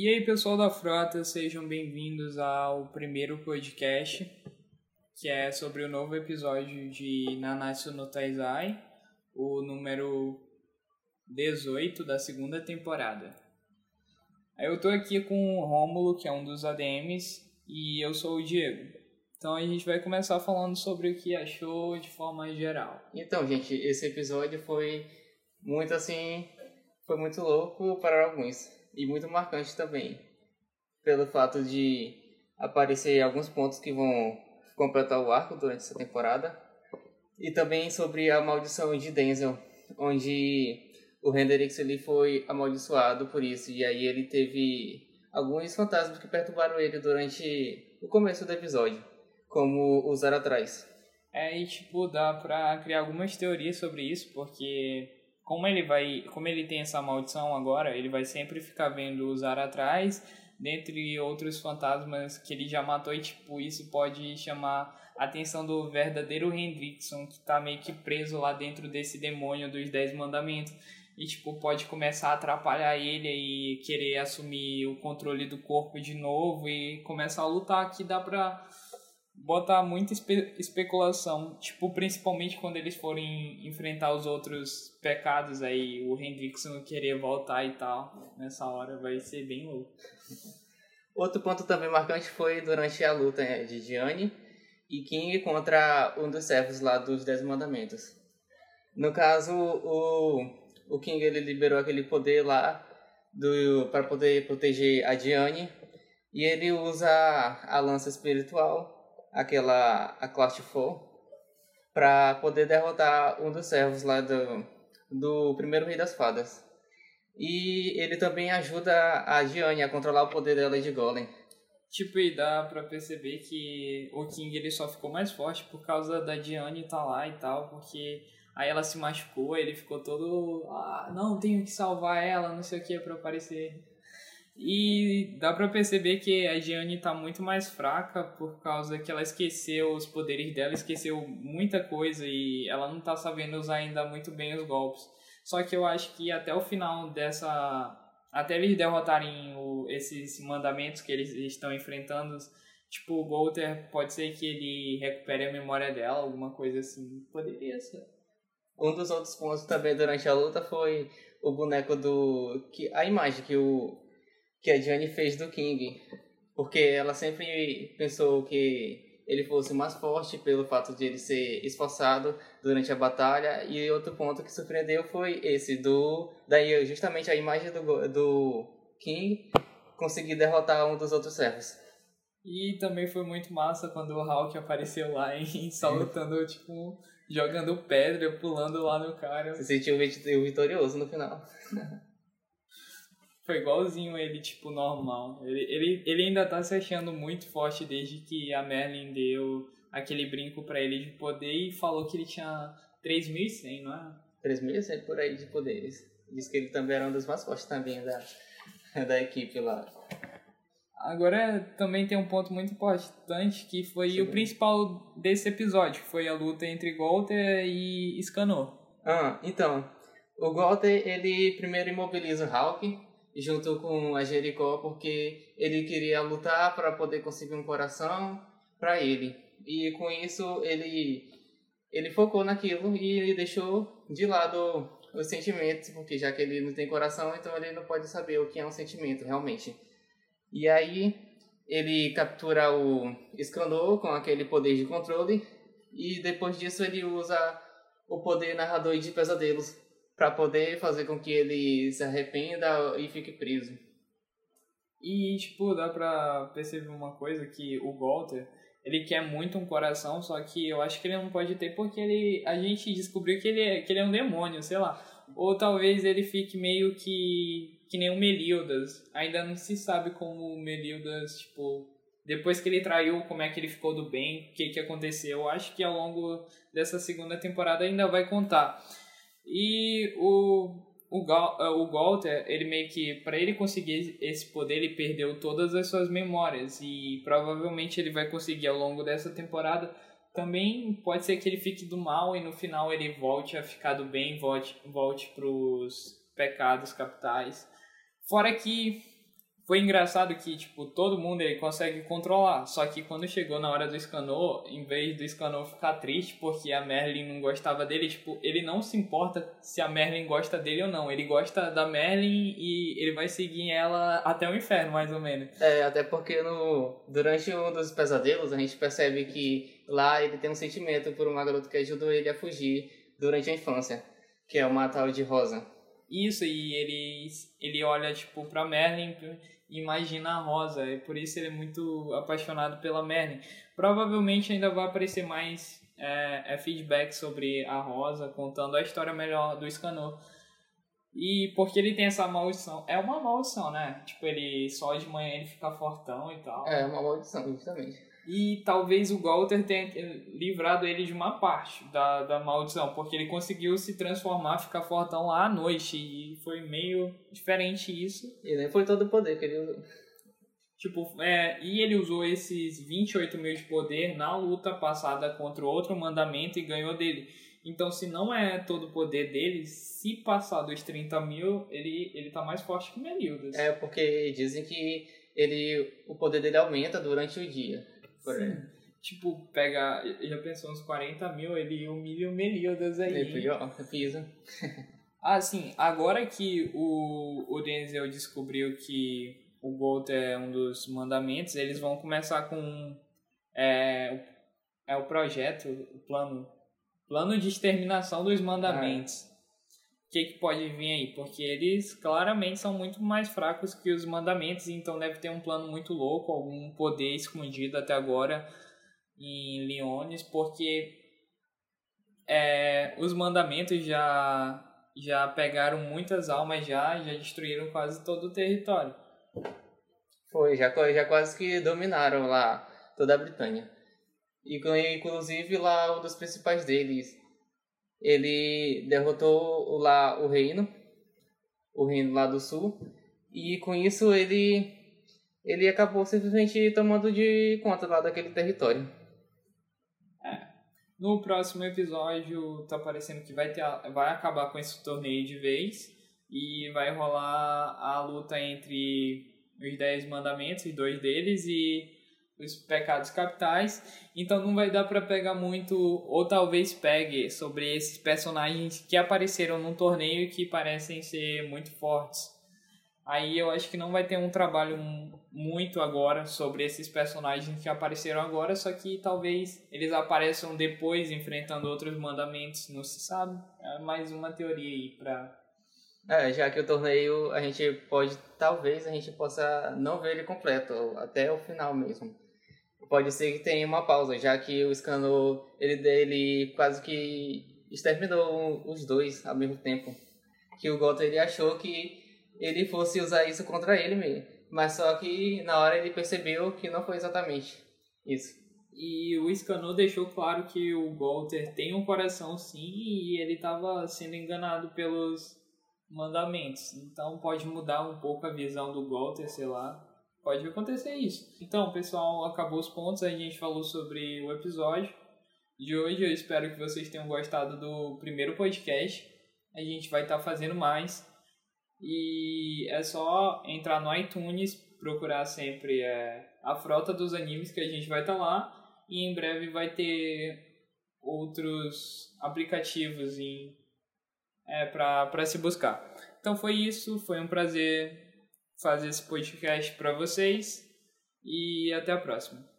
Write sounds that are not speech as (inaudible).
E aí, pessoal da Frota, sejam bem-vindos ao primeiro podcast, que é sobre o novo episódio de Nanatsu no Taizai, o número 18 da segunda temporada. Eu tô aqui com o Rômulo, que é um dos ADMs, e eu sou o Diego. Então a gente vai começar falando sobre o que achou de forma geral. Então, gente, esse episódio foi muito assim, foi muito louco para alguns e muito marcante também, pelo fato de aparecer alguns pontos que vão completar o arco durante essa temporada e também sobre a maldição de Denzel, onde o Hendrix ele foi amaldiçoado por isso e aí ele teve alguns fantasmas que perturbaram ele durante o começo do episódio, como usar atrás. É, e tipo, dá pra criar algumas teorias sobre isso, porque como ele vai, como ele tem essa maldição agora, ele vai sempre ficar vendo usar atrás, dentre outros fantasmas que ele já matou e tipo, isso pode chamar a atenção do verdadeiro Hendrickson, que tá meio que preso lá dentro desse demônio dos Dez Mandamentos. E, tipo, pode começar a atrapalhar ele e querer assumir o controle do corpo de novo e começar a lutar, que dá pra botar muita espe especulação, tipo, principalmente quando eles forem enfrentar os outros pecados aí, o Hendrickson querer voltar e tal, nessa hora vai ser bem louco. Outro ponto também marcante foi durante a luta de Diane e King contra um dos servos lá dos Dez Mandamentos. No caso, o, o King ele liberou aquele poder lá para poder proteger a Diane e ele usa a lança espiritual aquela a Clash 4 para poder derrotar um dos servos lá do, do primeiro Rei das Fadas. E ele também ajuda a Gianni a controlar o poder dela de Golem. Tipo, e dá pra perceber que o King ele só ficou mais forte por causa da Diane tá lá e tal, porque aí ela se machucou, ele ficou todo. Ah, não, tenho que salvar ela, não sei o que, pra aparecer. E dá pra perceber que a Gianni tá muito mais fraca por causa que ela esqueceu os poderes dela, esqueceu muita coisa e ela não tá sabendo usar ainda muito bem os golpes. Só que eu acho que até o final dessa. Até eles derrotarem o, esses mandamentos que eles estão enfrentando, tipo, o Golter pode ser que ele recupere a memória dela, alguma coisa assim. Poderia ser. Um dos outros pontos também durante a luta foi o boneco do. que A imagem que o que a Jane fez do King, porque ela sempre pensou que ele fosse mais forte pelo fato de ele ser esforçado durante a batalha e outro ponto que surpreendeu foi esse do daí justamente a imagem do, do King conseguir derrotar um dos outros servos. E também foi muito massa quando o Hulk apareceu lá em (laughs) só lutando, tipo, jogando pedra, pulando lá no cara. Se sentiu vitorioso no final. (laughs) Foi igualzinho ele, tipo, normal. Ele, ele, ele ainda tá se achando muito forte desde que a Merlin deu aquele brinco para ele de poder e falou que ele tinha 3.100, não é? 3.100 por aí de poderes. Diz que ele também era um dos mais fortes também da, da equipe lá. Agora também tem um ponto muito importante que foi Sim. o principal desse episódio, foi a luta entre Golter e Scanor. Ah, então, o Golter ele primeiro imobiliza o Hulk, junto com a Jericó porque ele queria lutar para poder conseguir um coração para ele. E com isso ele ele focou naquilo e ele deixou de lado os sentimentos, porque já que ele não tem coração, então ele não pode saber o que é um sentimento realmente. E aí ele captura o Escandor com aquele poder de controle e depois disso ele usa o poder narrador de pesadelos para poder fazer com que ele se arrependa e fique preso. E, tipo, dá pra perceber uma coisa que o Walter, ele quer muito um coração, só que eu acho que ele não pode ter porque ele, a gente descobriu que ele, é, que ele é um demônio, sei lá. Ou talvez ele fique meio que, que nem o Melildas. Ainda não se sabe como o Melildas, tipo, depois que ele traiu, como é que ele ficou do bem, o que, que aconteceu. Eu acho que ao longo dessa segunda temporada ainda vai contar. E o, o, eh, o Walter, ele meio que, para ele conseguir esse poder, ele perdeu todas as suas memórias. E provavelmente ele vai conseguir ao longo dessa temporada. Também pode ser que ele fique do mal e no final ele volte a ficar do bem, volte, volte pros pecados capitais. Fora que foi engraçado que, tipo, todo mundo ele consegue controlar. Só que quando chegou na hora do Scanor, em vez do Scanor ficar triste porque a Merlin não gostava dele, tipo, ele não se importa se a Merlin gosta dele ou não. Ele gosta da Merlin e ele vai seguir ela até o inferno, mais ou menos. É, até porque no, durante um dos pesadelos a gente percebe que lá ele tem um sentimento por uma garota que ajudou ele a fugir durante a infância, que é uma tal de Rosa. Isso, e ele, ele olha, tipo, pra Merlin imagina a Rosa, e por isso ele é muito apaixonado pela Merlin. Provavelmente ainda vai aparecer mais é, é feedback sobre a Rosa, contando a história melhor do Scanor. E porque ele tem essa maldição. É uma maldição, né? Tipo, ele só de manhã ele fica fortão e tal. É, uma maldição, justamente. E talvez o Galter tenha livrado ele de uma parte da, da maldição, porque ele conseguiu se transformar, ficar fortão lá à noite. E foi meio diferente isso. E nem foi todo o poder que ele usou. Tipo, é, e ele usou esses 28 mil de poder na luta passada contra o outro mandamento e ganhou dele. Então, se não é todo o poder dele, se passar dos 30 mil, ele, ele tá mais forte que Melildas. É, porque dizem que ele, o poder dele aumenta durante o dia. Sim. Tipo, pega. Já pensou uns 40 mil, ele humilha o Meliodas aí. Ele pisa. (laughs) ah, sim. Agora que o, o Denzel descobriu que o Gold é um dos mandamentos, eles vão começar com. É, é o projeto, o plano. Plano de exterminação dos mandamentos. Ah, o que, que pode vir aí? Porque eles claramente são muito mais fracos que os mandamentos, então deve ter um plano muito louco, algum poder escondido até agora em Leones, porque é, os mandamentos já, já pegaram muitas almas já, já destruíram quase todo o território. Foi, já, já quase que dominaram lá toda a Britânia. E inclusive lá um dos principais deles, ele derrotou lá o reino, o reino lá do sul, e com isso ele ele acabou simplesmente tomando de conta lá daquele território. É. No próximo episódio tá parecendo que vai ter vai acabar com esse torneio de vez e vai rolar a luta entre os dez mandamentos, dois deles e os pecados capitais, então não vai dar para pegar muito, ou talvez pegue sobre esses personagens que apareceram num torneio e que parecem ser muito fortes. Aí eu acho que não vai ter um trabalho muito agora sobre esses personagens que apareceram agora, só que talvez eles apareçam depois enfrentando outros mandamentos, não se sabe. É mais uma teoria aí pra. É, já que o torneio a gente pode, talvez a gente possa não ver ele completo, até o final mesmo pode ser que tenha uma pausa, já que o Scano, ele, ele quase que exterminou os dois ao mesmo tempo. Que o Goto, ele achou que ele fosse usar isso contra ele mesmo. Mas só que na hora ele percebeu que não foi exatamente isso. E o Scanor deixou claro que o Golter tem um coração sim e ele estava sendo enganado pelos mandamentos. Então pode mudar um pouco a visão do Golter, sei lá pode acontecer isso. Então, pessoal, acabou os pontos. A gente falou sobre o episódio de hoje. Eu espero que vocês tenham gostado do primeiro podcast. A gente vai estar tá fazendo mais. E é só entrar no iTunes, procurar sempre é, a frota dos animes que a gente vai estar tá lá. E em breve vai ter outros aplicativos em, é, para se buscar. Então foi isso, foi um prazer fazer esse podcast para vocês e até a próxima.